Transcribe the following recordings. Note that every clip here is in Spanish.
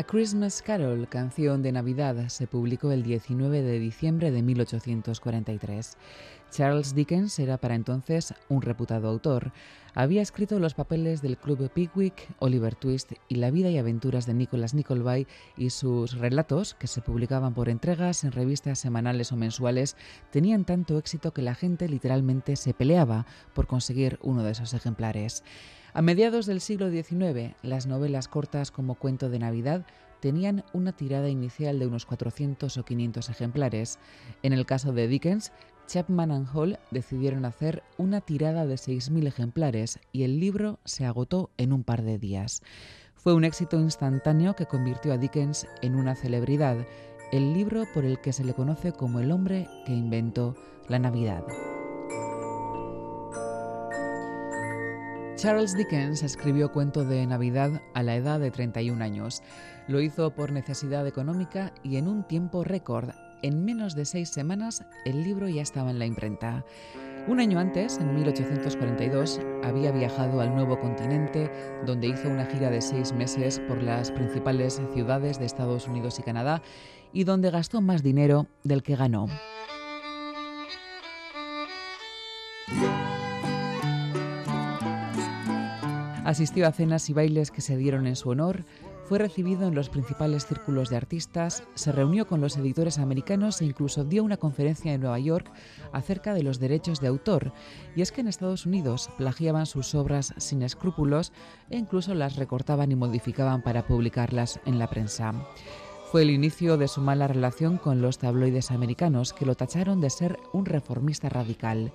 A Christmas Carol, canción de Navidad, se publicó el 19 de diciembre de 1843. Charles Dickens era para entonces un reputado autor. Había escrito los papeles del Club Pickwick, Oliver Twist y la vida y aventuras de Nicholas Nickleby y sus relatos, que se publicaban por entregas en revistas semanales o mensuales, tenían tanto éxito que la gente literalmente se peleaba por conseguir uno de esos ejemplares. A mediados del siglo XIX, las novelas cortas como Cuento de Navidad tenían una tirada inicial de unos 400 o 500 ejemplares. En el caso de Dickens, Chapman and Hall decidieron hacer una tirada de 6.000 ejemplares y el libro se agotó en un par de días. Fue un éxito instantáneo que convirtió a Dickens en una celebridad, el libro por el que se le conoce como el hombre que inventó la Navidad. Charles Dickens escribió Cuento de Navidad a la edad de 31 años. Lo hizo por necesidad económica y en un tiempo récord, en menos de seis semanas el libro ya estaba en la imprenta. Un año antes, en 1842, había viajado al nuevo continente, donde hizo una gira de seis meses por las principales ciudades de Estados Unidos y Canadá, y donde gastó más dinero del que ganó. Asistió a cenas y bailes que se dieron en su honor, fue recibido en los principales círculos de artistas, se reunió con los editores americanos e incluso dio una conferencia en Nueva York acerca de los derechos de autor. Y es que en Estados Unidos plagiaban sus obras sin escrúpulos e incluso las recortaban y modificaban para publicarlas en la prensa. Fue el inicio de su mala relación con los tabloides americanos, que lo tacharon de ser un reformista radical.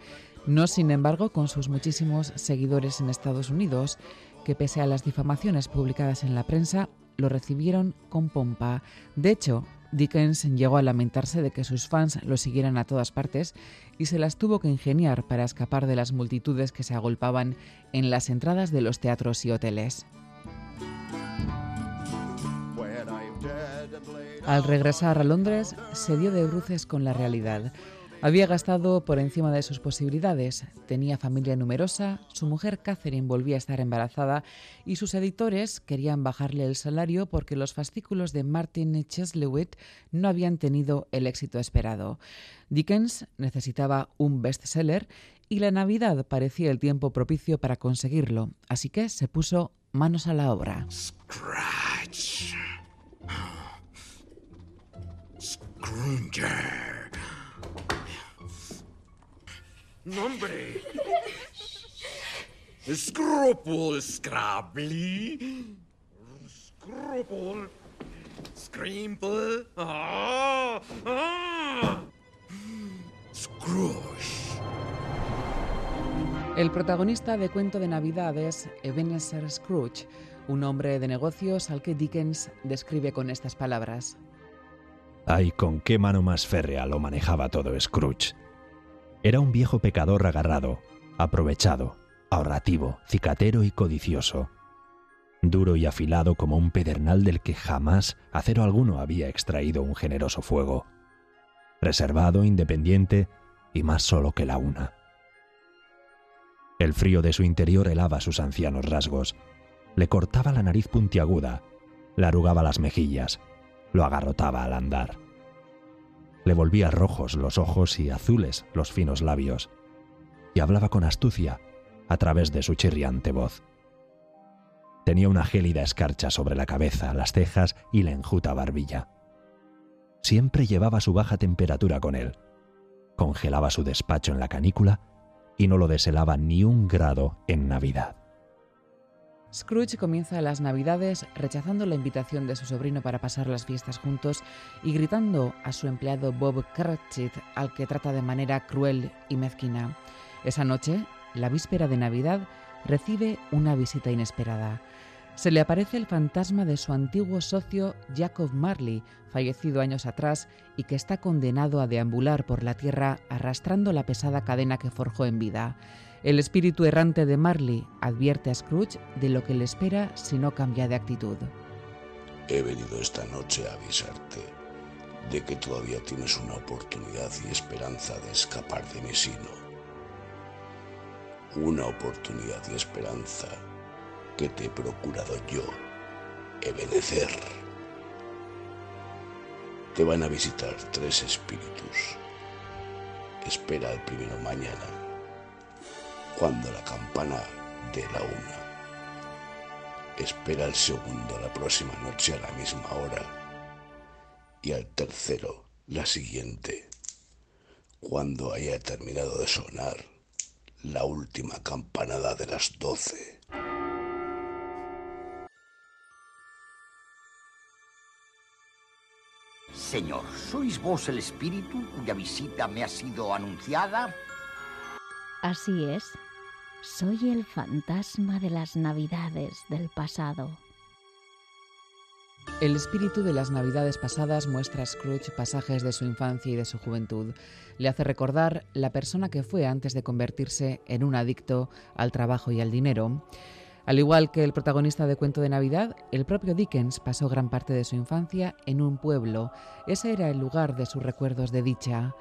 No, sin embargo, con sus muchísimos seguidores en Estados Unidos, que pese a las difamaciones publicadas en la prensa, lo recibieron con pompa. De hecho, Dickens llegó a lamentarse de que sus fans lo siguieran a todas partes y se las tuvo que ingeniar para escapar de las multitudes que se agolpaban en las entradas de los teatros y hoteles. Al regresar a Londres, se dio de bruces con la realidad. Había gastado por encima de sus posibilidades, tenía familia numerosa, su mujer Catherine volvía a estar embarazada y sus editores querían bajarle el salario porque los fascículos de Martin Cheslewit no habían tenido el éxito esperado. Dickens necesitaba un bestseller y la Navidad parecía el tiempo propicio para conseguirlo, así que se puso manos a la obra. Scratch. Nombre. Scrupul Scrably. Scrupul. Scrimple. Ah, ah. Scrooge. El protagonista de Cuento de Navidad es Ebenezer Scrooge, un hombre de negocios al que Dickens describe con estas palabras. Ay, con qué mano más férrea lo manejaba todo Scrooge. Era un viejo pecador agarrado, aprovechado, ahorrativo, cicatero y codicioso. Duro y afilado como un pedernal del que jamás acero alguno había extraído un generoso fuego. Reservado, independiente y más solo que la una. El frío de su interior helaba sus ancianos rasgos, le cortaba la nariz puntiaguda, le arrugaba las mejillas, lo agarrotaba al andar. Le volvía rojos los ojos y azules los finos labios, y hablaba con astucia a través de su chirriante voz. Tenía una gélida escarcha sobre la cabeza, las cejas y la enjuta barbilla. Siempre llevaba su baja temperatura con él. Congelaba su despacho en la canícula y no lo deshelaba ni un grado en Navidad. Scrooge comienza las Navidades rechazando la invitación de su sobrino para pasar las fiestas juntos y gritando a su empleado Bob Cratchit, al que trata de manera cruel y mezquina. Esa noche, la víspera de Navidad, recibe una visita inesperada. Se le aparece el fantasma de su antiguo socio Jacob Marley, fallecido años atrás y que está condenado a deambular por la tierra arrastrando la pesada cadena que forjó en vida. El espíritu errante de Marley advierte a Scrooge de lo que le espera si no cambia de actitud. He venido esta noche a avisarte de que todavía tienes una oportunidad y esperanza de escapar de mi sino. Una oportunidad y esperanza que te he procurado yo, Ebenecer. te van a visitar tres espíritus. Espera el primero mañana, cuando la campana dé la una. Espera el segundo la próxima noche a la misma hora. Y al tercero la siguiente, cuando haya terminado de sonar la última campanada de las doce. Señor, ¿sois vos el espíritu cuya visita me ha sido anunciada? Así es. Soy el fantasma de las navidades del pasado. El espíritu de las navidades pasadas muestra a Scrooge pasajes de su infancia y de su juventud. Le hace recordar la persona que fue antes de convertirse en un adicto al trabajo y al dinero. Al igual que el protagonista de Cuento de Navidad, el propio Dickens pasó gran parte de su infancia en un pueblo. Ese era el lugar de sus recuerdos de dicha.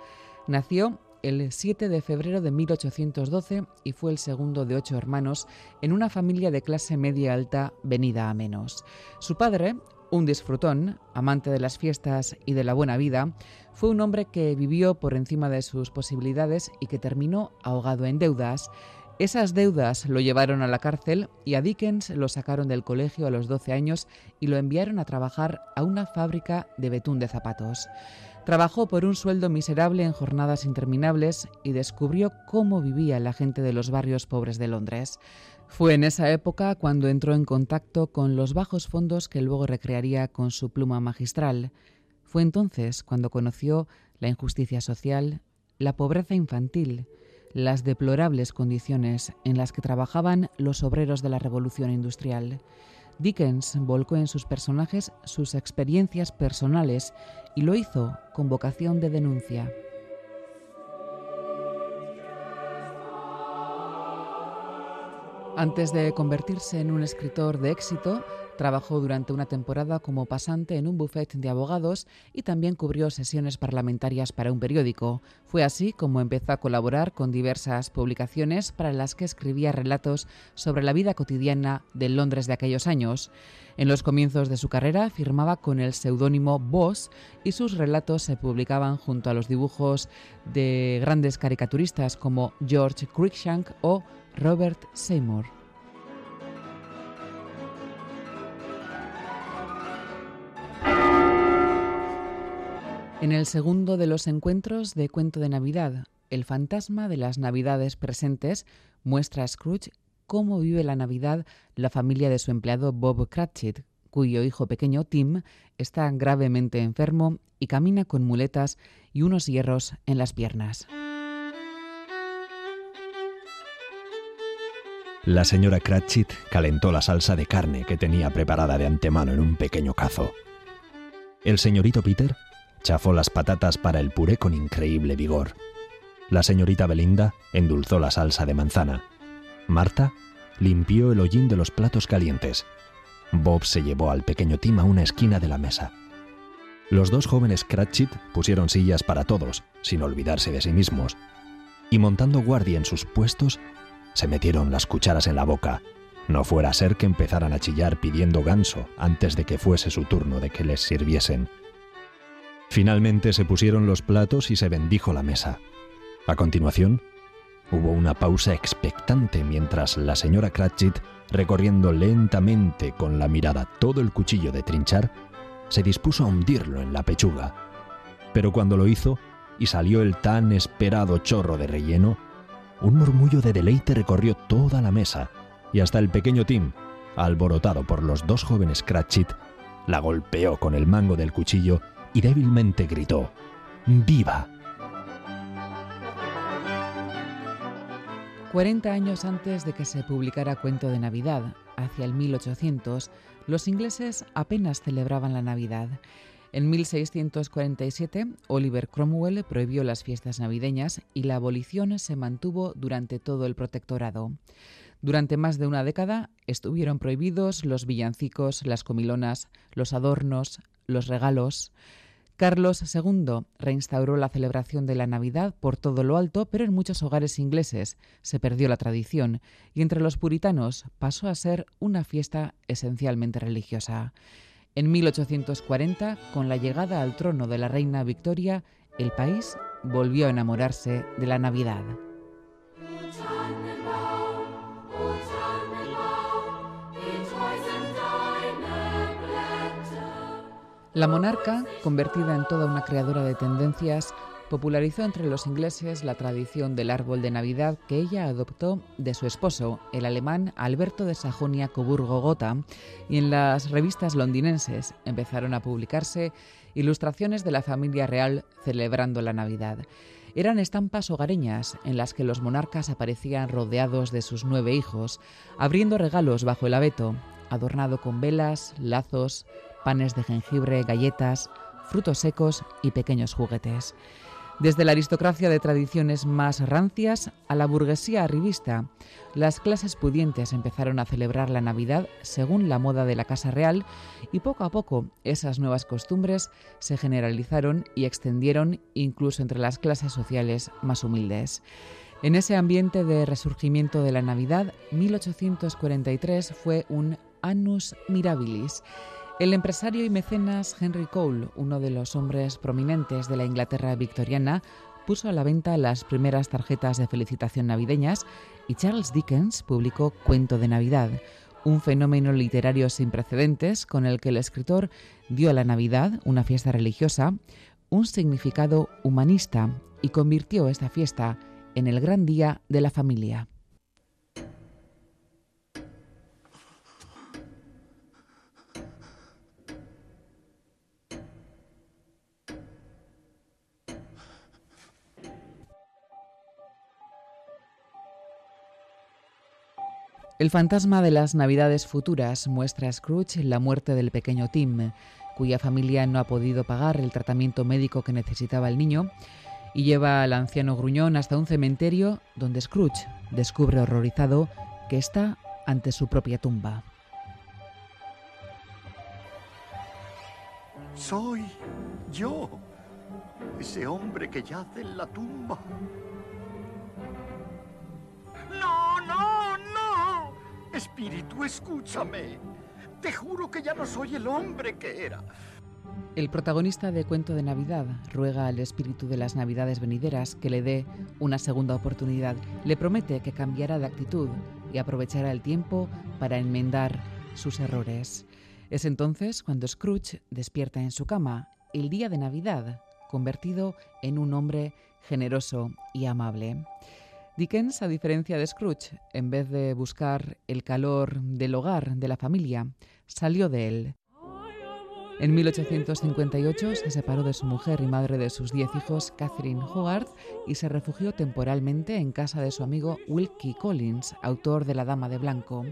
Nació el 7 de febrero de 1812 y fue el segundo de ocho hermanos en una familia de clase media alta venida a menos. Su padre, un disfrutón, amante de las fiestas y de la buena vida, fue un hombre que vivió por encima de sus posibilidades y que terminó ahogado en deudas. Esas deudas lo llevaron a la cárcel y a Dickens lo sacaron del colegio a los 12 años y lo enviaron a trabajar a una fábrica de betún de zapatos. Trabajó por un sueldo miserable en jornadas interminables y descubrió cómo vivía la gente de los barrios pobres de Londres. Fue en esa época cuando entró en contacto con los bajos fondos que luego recrearía con su pluma magistral. Fue entonces cuando conoció la injusticia social, la pobreza infantil, las deplorables condiciones en las que trabajaban los obreros de la revolución industrial. Dickens volcó en sus personajes sus experiencias personales y lo hizo con vocación de denuncia. Antes de convertirse en un escritor de éxito, Trabajó durante una temporada como pasante en un buffet de abogados y también cubrió sesiones parlamentarias para un periódico. Fue así como empezó a colaborar con diversas publicaciones para las que escribía relatos sobre la vida cotidiana de Londres de aquellos años. En los comienzos de su carrera firmaba con el seudónimo Boss y sus relatos se publicaban junto a los dibujos de grandes caricaturistas como George Cruikshank o Robert Seymour. En el segundo de los encuentros de Cuento de Navidad, el fantasma de las Navidades presentes muestra a Scrooge cómo vive la Navidad la familia de su empleado Bob Cratchit, cuyo hijo pequeño Tim está gravemente enfermo y camina con muletas y unos hierros en las piernas. La señora Cratchit calentó la salsa de carne que tenía preparada de antemano en un pequeño cazo. El señorito Peter Chafó las patatas para el puré con increíble vigor. La señorita Belinda endulzó la salsa de manzana. Marta limpió el hollín de los platos calientes. Bob se llevó al pequeño Tim a una esquina de la mesa. Los dos jóvenes Cratchit pusieron sillas para todos, sin olvidarse de sí mismos, y montando guardia en sus puestos, se metieron las cucharas en la boca. No fuera a ser que empezaran a chillar pidiendo ganso antes de que fuese su turno de que les sirviesen. Finalmente se pusieron los platos y se bendijo la mesa. A continuación, hubo una pausa expectante mientras la señora Cratchit, recorriendo lentamente con la mirada todo el cuchillo de trinchar, se dispuso a hundirlo en la pechuga. Pero cuando lo hizo y salió el tan esperado chorro de relleno, un murmullo de deleite recorrió toda la mesa y hasta el pequeño Tim, alborotado por los dos jóvenes Cratchit, la golpeó con el mango del cuchillo y débilmente gritó, ¡Viva! 40 años antes de que se publicara Cuento de Navidad, hacia el 1800, los ingleses apenas celebraban la Navidad. En 1647, Oliver Cromwell prohibió las fiestas navideñas y la abolición se mantuvo durante todo el protectorado. Durante más de una década estuvieron prohibidos los villancicos, las comilonas, los adornos, los regalos. Carlos II reinstauró la celebración de la Navidad por todo lo alto, pero en muchos hogares ingleses se perdió la tradición y entre los puritanos pasó a ser una fiesta esencialmente religiosa. En 1840, con la llegada al trono de la reina Victoria, el país volvió a enamorarse de la Navidad. La monarca, convertida en toda una creadora de tendencias, popularizó entre los ingleses la tradición del árbol de Navidad que ella adoptó de su esposo, el alemán Alberto de Sajonia-Coburgo-Gotha, y en las revistas londinenses empezaron a publicarse ilustraciones de la familia real celebrando la Navidad. Eran estampas hogareñas en las que los monarcas aparecían rodeados de sus nueve hijos, abriendo regalos bajo el abeto, adornado con velas, lazos, panes de jengibre, galletas, frutos secos y pequeños juguetes. Desde la aristocracia de tradiciones más rancias a la burguesía arribista, las clases pudientes empezaron a celebrar la Navidad según la moda de la Casa Real y poco a poco esas nuevas costumbres se generalizaron y extendieron incluso entre las clases sociales más humildes. En ese ambiente de resurgimiento de la Navidad, 1843 fue un annus mirabilis el empresario y mecenas Henry Cole, uno de los hombres prominentes de la Inglaterra victoriana, puso a la venta las primeras tarjetas de felicitación navideñas y Charles Dickens publicó Cuento de Navidad, un fenómeno literario sin precedentes con el que el escritor dio a la Navidad, una fiesta religiosa, un significado humanista y convirtió esta fiesta en el gran día de la familia. El fantasma de las Navidades futuras muestra a Scrooge la muerte del pequeño Tim, cuya familia no ha podido pagar el tratamiento médico que necesitaba el niño, y lleva al anciano gruñón hasta un cementerio donde Scrooge descubre horrorizado que está ante su propia tumba. Soy yo, ese hombre que yace en la tumba. Espíritu, escúchame. Te juro que ya no soy el hombre que era. El protagonista de Cuento de Navidad ruega al espíritu de las Navidades venideras que le dé una segunda oportunidad. Le promete que cambiará de actitud y aprovechará el tiempo para enmendar sus errores. Es entonces cuando Scrooge despierta en su cama el día de Navidad, convertido en un hombre generoso y amable. Dickens, a diferencia de Scrooge, en vez de buscar el calor del hogar, de la familia, salió de él. En 1858 se separó de su mujer y madre de sus diez hijos, Catherine Hogarth, y se refugió temporalmente en casa de su amigo Wilkie Collins, autor de La Dama de Blanco.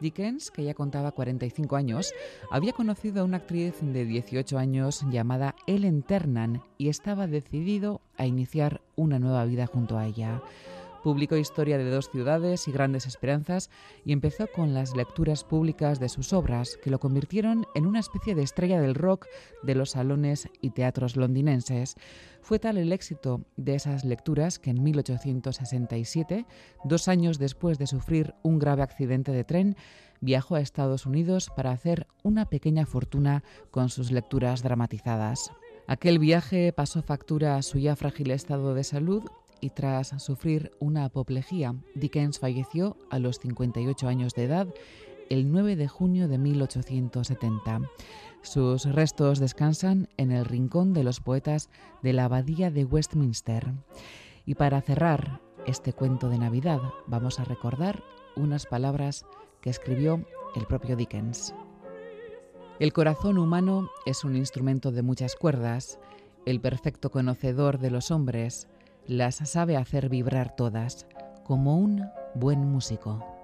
Dickens, que ya contaba 45 años, había conocido a una actriz de 18 años llamada Ellen Ternan y estaba decidido a iniciar una nueva vida junto a ella. Publicó Historia de dos ciudades y Grandes Esperanzas y empezó con las lecturas públicas de sus obras, que lo convirtieron en una especie de estrella del rock de los salones y teatros londinenses. Fue tal el éxito de esas lecturas que en 1867, dos años después de sufrir un grave accidente de tren, viajó a Estados Unidos para hacer una pequeña fortuna con sus lecturas dramatizadas. Aquel viaje pasó factura a su ya frágil estado de salud y tras sufrir una apoplejía, Dickens falleció a los 58 años de edad el 9 de junio de 1870. Sus restos descansan en el Rincón de los Poetas de la Abadía de Westminster. Y para cerrar este cuento de Navidad, vamos a recordar unas palabras que escribió el propio Dickens. El corazón humano es un instrumento de muchas cuerdas, el perfecto conocedor de los hombres, las sabe hacer vibrar todas, como un buen músico.